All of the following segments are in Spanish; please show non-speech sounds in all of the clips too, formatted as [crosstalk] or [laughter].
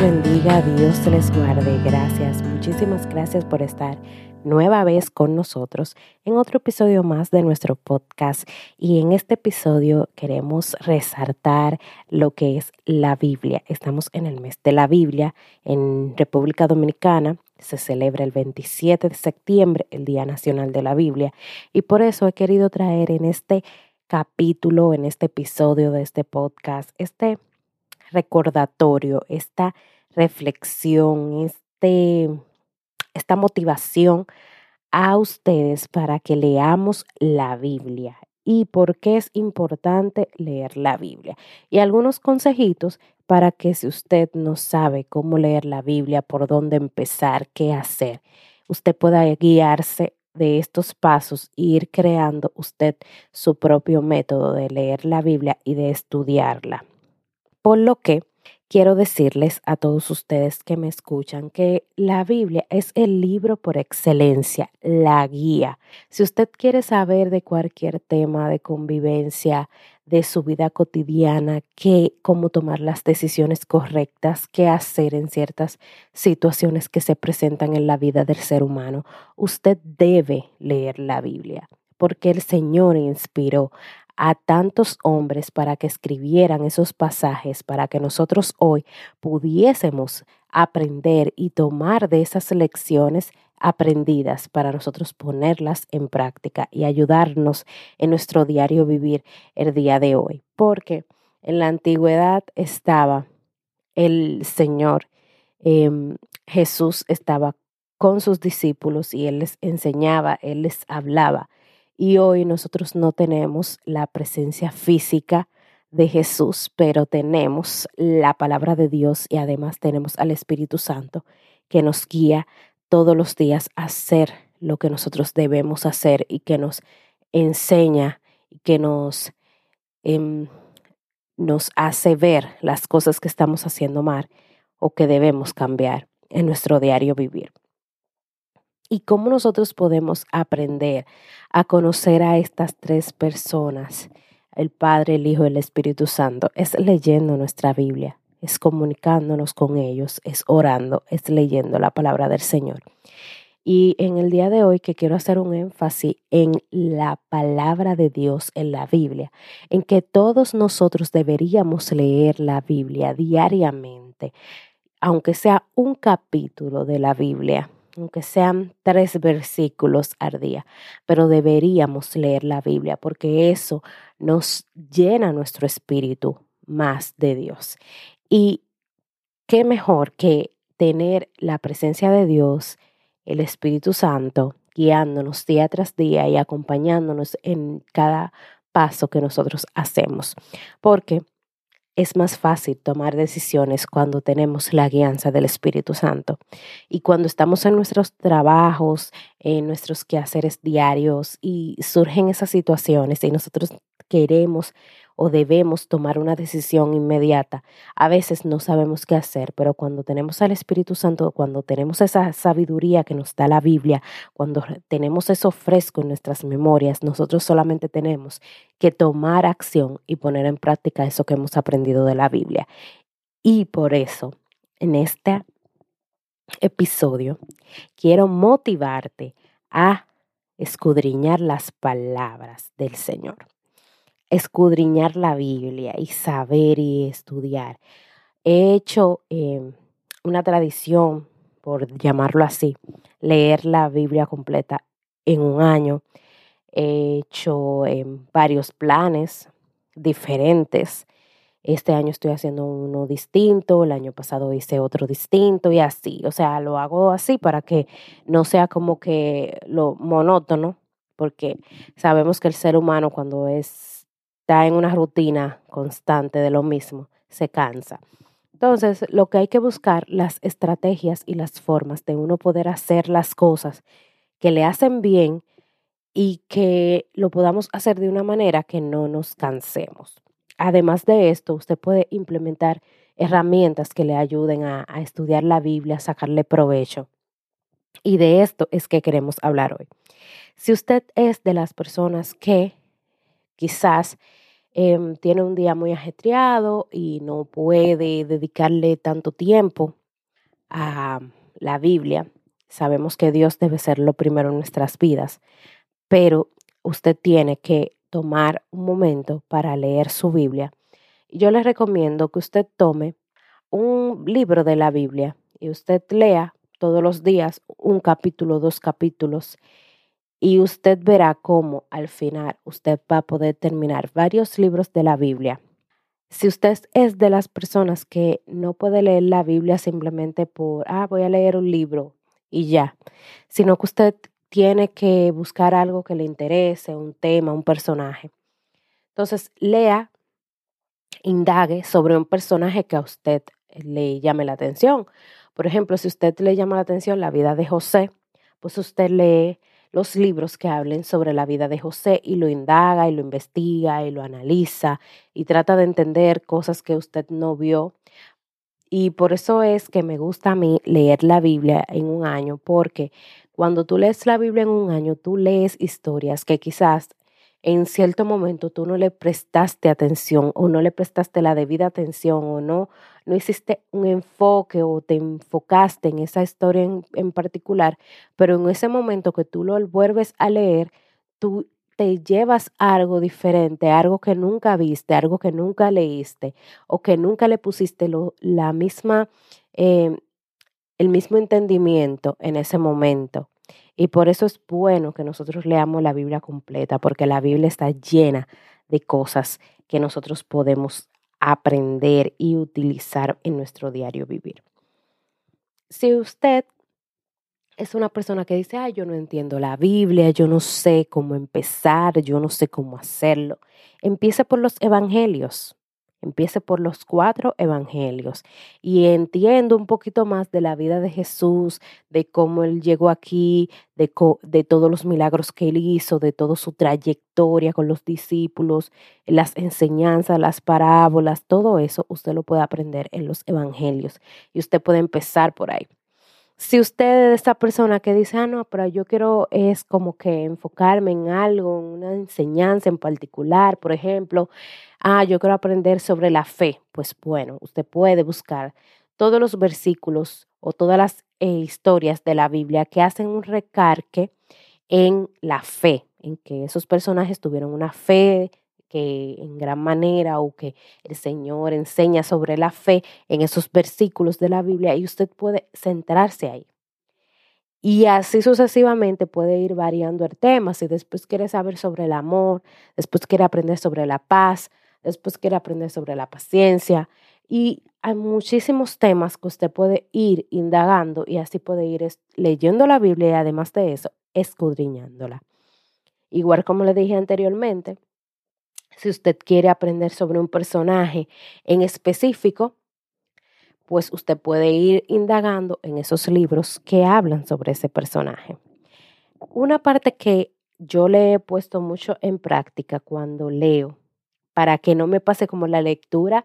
bendiga, Dios les guarde. Gracias, muchísimas gracias por estar nueva vez con nosotros en otro episodio más de nuestro podcast. Y en este episodio queremos resaltar lo que es la Biblia. Estamos en el mes de la Biblia en República Dominicana. Se celebra el 27 de septiembre, el Día Nacional de la Biblia. Y por eso he querido traer en este capítulo, en este episodio de este podcast, este recordatorio, esta reflexión, este esta motivación a ustedes para que leamos la Biblia y por qué es importante leer la Biblia. Y algunos consejitos para que si usted no sabe cómo leer la Biblia, por dónde empezar, qué hacer, usted pueda guiarse de estos pasos e ir creando usted su propio método de leer la Biblia y de estudiarla. Por lo que quiero decirles a todos ustedes que me escuchan que la Biblia es el libro por excelencia, la guía. Si usted quiere saber de cualquier tema de convivencia, de su vida cotidiana, qué, cómo tomar las decisiones correctas, qué hacer en ciertas situaciones que se presentan en la vida del ser humano, usted debe leer la Biblia porque el Señor inspiró a tantos hombres para que escribieran esos pasajes, para que nosotros hoy pudiésemos aprender y tomar de esas lecciones aprendidas para nosotros ponerlas en práctica y ayudarnos en nuestro diario vivir el día de hoy. Porque en la antigüedad estaba el Señor, em, Jesús estaba con sus discípulos y Él les enseñaba, Él les hablaba y hoy nosotros no tenemos la presencia física de Jesús, pero tenemos la palabra de Dios y además tenemos al Espíritu Santo que nos guía todos los días a hacer lo que nosotros debemos hacer y que nos enseña y que nos, em, nos hace ver las cosas que estamos haciendo mal o que debemos cambiar en nuestro diario vivir y cómo nosotros podemos aprender a conocer a estas tres personas, el Padre, el Hijo y el Espíritu Santo, es leyendo nuestra Biblia, es comunicándonos con ellos, es orando, es leyendo la palabra del Señor. Y en el día de hoy que quiero hacer un énfasis en la palabra de Dios en la Biblia, en que todos nosotros deberíamos leer la Biblia diariamente, aunque sea un capítulo de la Biblia aunque sean tres versículos al día, pero deberíamos leer la Biblia porque eso nos llena nuestro espíritu más de Dios. Y qué mejor que tener la presencia de Dios, el Espíritu Santo, guiándonos día tras día y acompañándonos en cada paso que nosotros hacemos. Porque es más fácil tomar decisiones cuando tenemos la guianza del Espíritu Santo. Y cuando estamos en nuestros trabajos, en nuestros quehaceres diarios y surgen esas situaciones y nosotros queremos o debemos tomar una decisión inmediata. A veces no sabemos qué hacer, pero cuando tenemos al Espíritu Santo, cuando tenemos esa sabiduría que nos da la Biblia, cuando tenemos eso fresco en nuestras memorias, nosotros solamente tenemos que tomar acción y poner en práctica eso que hemos aprendido de la Biblia. Y por eso, en este episodio, quiero motivarte a escudriñar las palabras del Señor escudriñar la Biblia y saber y estudiar. He hecho em, una tradición, por llamarlo así, leer la Biblia completa en un año. He hecho em, varios planes diferentes. Este año estoy haciendo uno distinto, el año pasado hice otro distinto y así. O sea, lo hago así para que no sea como que lo monótono, porque sabemos que el ser humano cuando es está en una rutina constante de lo mismo, se cansa. Entonces, lo que hay que buscar, las estrategias y las formas de uno poder hacer las cosas que le hacen bien y que lo podamos hacer de una manera que no nos cansemos. Además de esto, usted puede implementar herramientas que le ayuden a, a estudiar la Biblia, a sacarle provecho. Y de esto es que queremos hablar hoy. Si usted es de las personas que quizás em, tiene un día muy ajetreado y no puede dedicarle tanto tiempo a la Biblia, sabemos que Dios debe ser lo primero en nuestras vidas, pero usted tiene que tomar un momento para leer su Biblia. Yo le recomiendo que usted tome un libro de la Biblia y usted lea todos los días un capítulo, dos capítulos, y usted verá cómo al final usted va a poder terminar varios libros de la Biblia. Si usted es de las personas que no puede leer la Biblia simplemente por, ah, voy a leer un libro y ya, sino que usted tiene que buscar algo que le interese, un tema, un personaje. Entonces, lea, indague sobre un personaje que a usted le llame la atención. Por ejemplo, si usted le llama la atención la vida de José, pues usted lee los libros que hablen sobre la vida de José y lo indaga y lo investiga y lo analiza y trata de entender cosas que usted no vio. Y por eso es que me gusta a mí leer la Biblia en un año, porque cuando tú lees la Biblia en un año, tú lees historias que quizás en cierto momento tú no le prestaste atención o no le prestaste la debida atención o no, no hiciste un enfoque o te enfocaste en esa historia en, en particular, pero en ese momento que tú lo vuelves a leer, tú te llevas algo diferente, algo que nunca viste, algo que nunca leíste o que nunca le pusiste lo, la misma, eh, el mismo entendimiento en ese momento. Y por eso es bueno que nosotros leamos la Biblia completa, porque la Biblia está llena de cosas que nosotros podemos aprender y utilizar en nuestro diario vivir. Si usted es una persona que dice, ay, yo no entiendo la Biblia, yo no sé cómo empezar, yo no sé cómo hacerlo, empiece por los evangelios. Empiece por los cuatro evangelios y entiendo un poquito más de la vida de Jesús, de cómo él llegó aquí, de, de, todos los milagros que él hizo, de toda su trayectoria con los discípulos, las enseñanzas, las parábolas, todo eso usted lo puede aprender en los evangelios y usted puede empezar por ahí. Si usted es esa persona que dice, ah, no, pero yo quiero es como que enfocarme en algo, en una enseñanza en particular, por ejemplo, ah, yo quiero aprender sobre la fe, pues bueno, usted puede buscar todos los versículos o todas las eh, historias de la Biblia que hacen un recarque en la fe, en que esos personajes tuvieron una fe que en gran manera o que el Señor enseña sobre la fe en esos versículos de la Biblia y usted puede centrarse ahí. Y así sucesivamente puede ir variando el tema. Si después quiere saber sobre el amor, después quiere aprender sobre la paz, después quiere aprender sobre la paciencia. Y hay muchísimos temas que usted puede ir indagando y así puede ir leyendo la Biblia y además de eso, escudriñándola. Igual como le dije anteriormente, si usted quiere aprender sobre un personaje en específico, pues usted puede ir indagando en esos libros que hablan sobre ese personaje. Una parte que yo le he puesto mucho en práctica cuando leo, para que no me pase como la lectura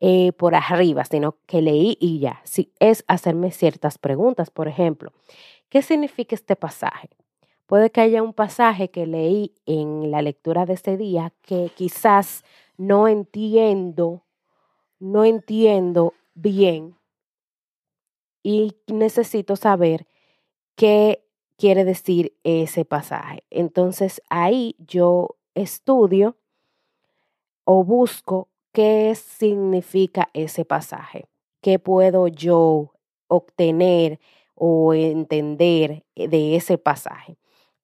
eh, por arriba, sino que leí y ya, si es hacerme ciertas preguntas. Por ejemplo, ¿qué significa este pasaje? Puede que haya un pasaje que leí en la lectura de ese día que quizás no entiendo, no entiendo bien y necesito saber qué quiere decir ese pasaje. Entonces ahí yo estudio o busco qué significa ese pasaje, qué puedo yo obtener o entender de ese pasaje.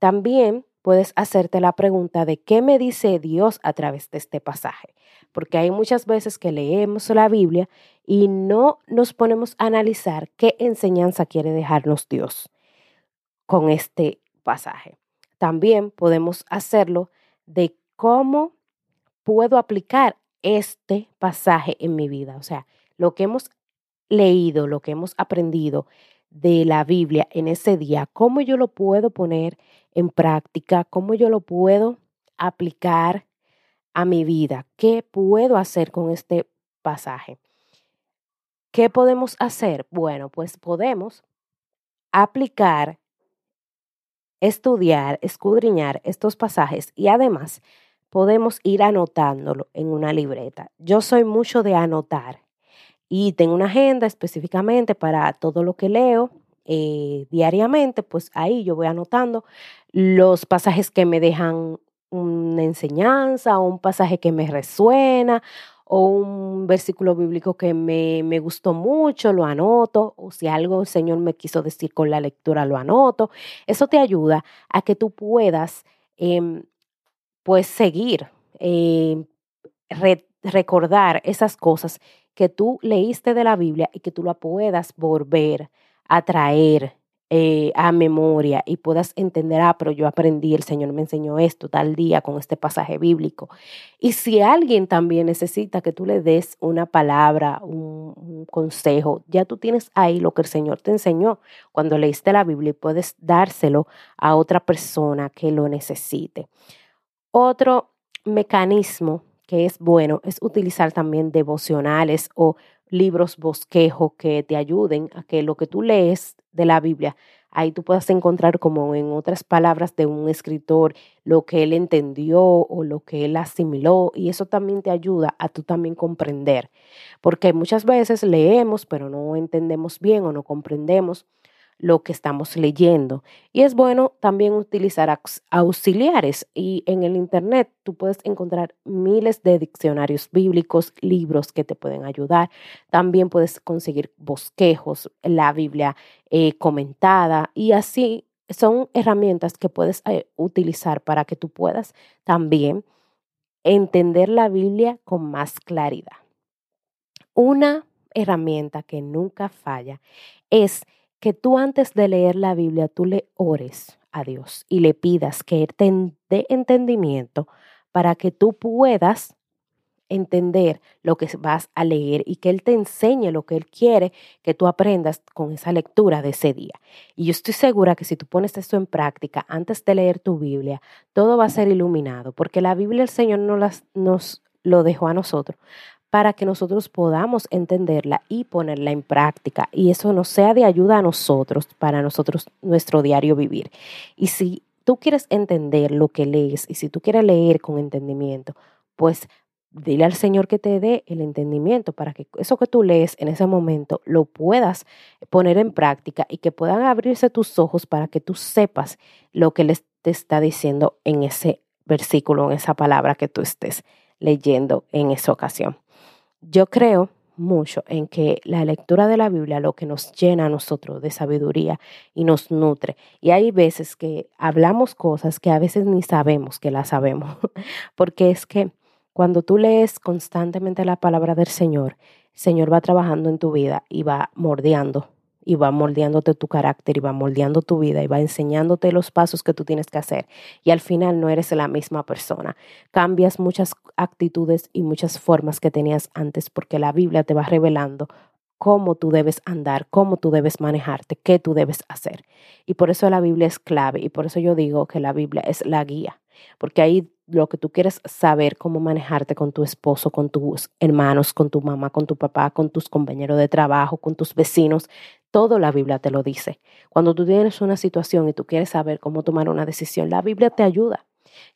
También puedes hacerte la pregunta de qué me dice Dios a través de este pasaje, porque hay muchas veces que leemos la Biblia y no nos ponemos a analizar qué enseñanza quiere dejarnos Dios con este pasaje. También podemos hacerlo de cómo puedo aplicar este pasaje en mi vida, o sea, lo que hemos leído, lo que hemos aprendido de la Biblia en ese día, cómo yo lo puedo poner en práctica, cómo yo lo puedo aplicar a mi vida, qué puedo hacer con este pasaje. ¿Qué podemos hacer? Bueno, pues podemos aplicar estudiar, escudriñar estos pasajes y además podemos ir anotándolo en una libreta. Yo soy mucho de anotar y tengo una agenda específicamente para todo lo que leo eh, diariamente, pues ahí yo voy anotando los pasajes que me dejan una enseñanza o un pasaje que me resuena o un versículo bíblico que me, me, gustó mucho, lo anoto, o si algo el Señor me quiso decir con la lectura, lo anoto. Eso te ayuda a que tú puedas, eh, pues, seguir, eh, recordar esas cosas que tú leíste de la Biblia y que tú la puedas volver a traer eh, a memoria y puedas entender, ah, pero yo aprendí, el Señor me enseñó esto tal día con este pasaje bíblico. Y si alguien también necesita que tú le des una palabra, un, un consejo, ya tú tienes ahí lo que el Señor te enseñó cuando leíste la Biblia y puedes dárselo a otra persona que lo necesite. Otro mecanismo que es bueno es utilizar también devocionales o libros bosquejo que te ayuden a que lo que tú lees de la Biblia, ahí tú puedas encontrar como en otras palabras de un escritor lo que él entendió o lo que él asimiló y eso también te ayuda a tú también comprender, porque muchas veces leemos pero no entendemos bien o no comprendemos lo que estamos leyendo. Y es bueno también utilizar auxiliares. Y en el Internet tú puedes encontrar miles de diccionarios bíblicos, libros que te pueden ayudar. También puedes conseguir bosquejos, la Biblia eh, comentada y así son herramientas que puedes eh, utilizar para que tú puedas también entender la Biblia con más claridad. Una herramienta que nunca falla es que tú antes de leer la Biblia, tú le ores a Dios y le pidas que te dé entendimiento para que tú puedas entender lo que vas a leer y que Él te enseñe lo que Él quiere que tú aprendas con esa lectura de ese día. Y yo estoy segura que si tú pones esto en práctica antes de leer tu Biblia, todo va a ser iluminado, porque la Biblia el Señor no las, nos lo dejó a nosotros para que nosotros podamos entenderla y ponerla en práctica y eso nos sea de ayuda a nosotros, para nosotros, nuestro diario vivir. Y si tú quieres entender lo que lees y si tú quieres leer con entendimiento, pues dile al Señor que te dé el entendimiento para que eso que tú lees en ese momento lo puedas poner en práctica y que puedan abrirse tus ojos para que tú sepas lo que les te está diciendo en ese versículo, en esa palabra que tú estés leyendo en esa ocasión yo creo mucho en que la lectura de la Biblia lo que nos llena a nosotros de sabiduría y nos nutre. Y hay veces que hablamos cosas que a veces ni sabemos que las sabemos, [laughs] porque es que cuando tú lees constantemente la palabra del Señor, el Señor va trabajando en tu vida y va mordeando y va moldeándote tu carácter y va moldeando tu vida y va enseñándote los pasos que tú tienes que hacer. Y al final no eres la misma persona. Cambias muchas actitudes y muchas formas que tenías antes porque la Biblia te va revelando cómo tú debes andar, cómo tú debes manejarte, qué tú debes hacer. Y por eso la Biblia es clave y por eso yo digo que la Biblia es la guía, porque ahí lo que tú quieres saber cómo manejarte con tu esposo, con tus hermanos, con tu mamá, con tu papá, con tus compañeros de trabajo, con tus vecinos, todo la Biblia te lo dice. Cuando tú tienes una situación y tú quieres saber cómo tomar una decisión, la Biblia te ayuda.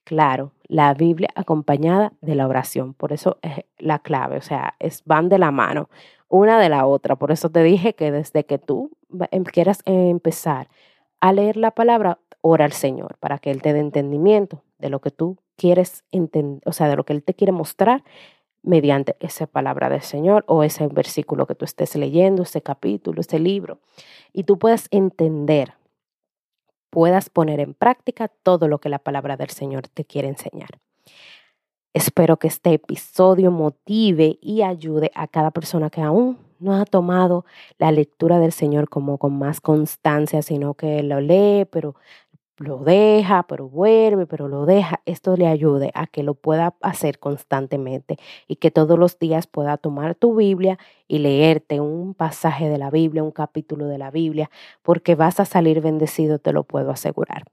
Claro, la Biblia acompañada de la oración, por eso es la clave, o sea, es, van de la mano, una de la otra. Por eso te dije que desde que tú em, quieras empezar a leer la palabra, ora al Señor para que Él te dé entendimiento de lo que tú quieres entender, o sea, de lo que Él te quiere mostrar mediante esa palabra del Señor o ese versículo que tú estés leyendo, ese capítulo, ese libro. Y tú puedas entender, puedas poner en práctica todo lo que la palabra del Señor te quiere enseñar. Espero que este episodio motive y ayude a cada persona que aún no ha tomado la lectura del Señor como con más constancia, sino que lo lee, pero lo deja, pero vuelve, pero lo deja, esto le ayude a que lo pueda hacer constantemente y que todos los días pueda tomar tu Biblia y leerte un pasaje de la Biblia, un capítulo de la Biblia, porque vas a salir bendecido, te lo puedo asegurar.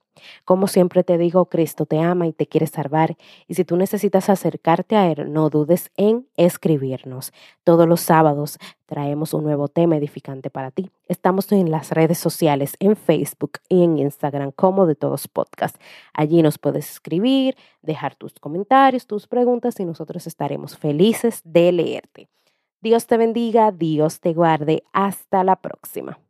Como siempre te digo, Cristo te ama y te quiere salvar. Y si tú necesitas acercarte a Él, no dudes en escribirnos. Todos los sábados traemos un nuevo tema edificante para ti. Estamos en las redes sociales, en Facebook y en Instagram, como de todos podcasts. Allí nos puedes escribir, dejar tus comentarios, tus preguntas y nosotros estaremos felices de leerte. Dios te bendiga, Dios te guarde. Hasta la próxima.